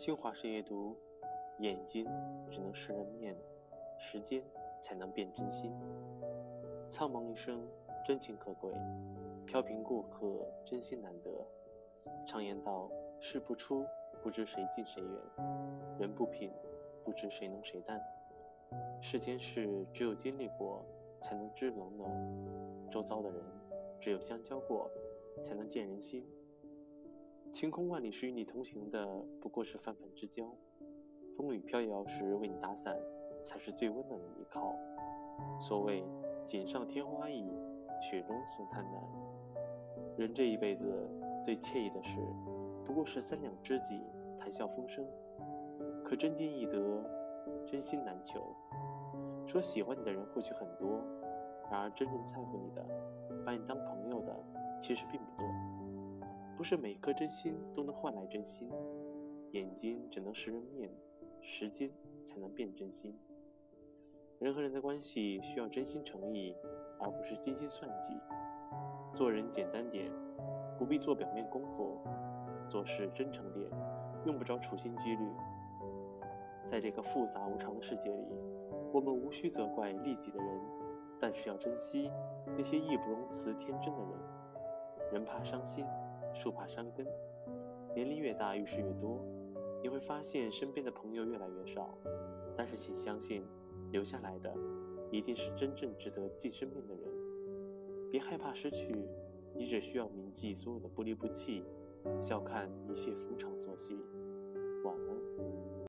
新华社阅读：眼睛只能识人面，时间才能辨真心。苍茫一生，真情可贵；飘萍过客，真心难得。常言道：事不出，不知谁近谁远；人不品，不知谁浓谁淡。世间事，只有经历过，才能知冷暖；周遭的人，只有相交过，才能见人心。晴空万里时与你同行的不过是泛泛之交，风雨飘摇时为你打伞，才是最温暖的依靠。所谓锦上添花易，雪中送炭难。人这一辈子最惬意的事，不过是三两知己谈笑风生。可真金易得，真心难求。说喜欢你的人或许很多，然而真正在乎你的，把你当朋友的，其实并不多。不是每颗真心都能换来真心，眼睛只能识人面，时间才能辨真心。人和人的关系需要真心诚意，而不是精心算计。做人简单点，不必做表面功夫；做事真诚点，用不着处心积虑。在这个复杂无常的世界里，我们无需责怪利己的人，但是要珍惜那些义不容辞、天真的人。人怕伤心。树怕伤根，年龄越大，遇事越多，你会发现身边的朋友越来越少。但是，请相信，留下来的一定是真正值得记身边的人。别害怕失去，你只需要铭记所有的不离不弃，笑看一切逢场作戏。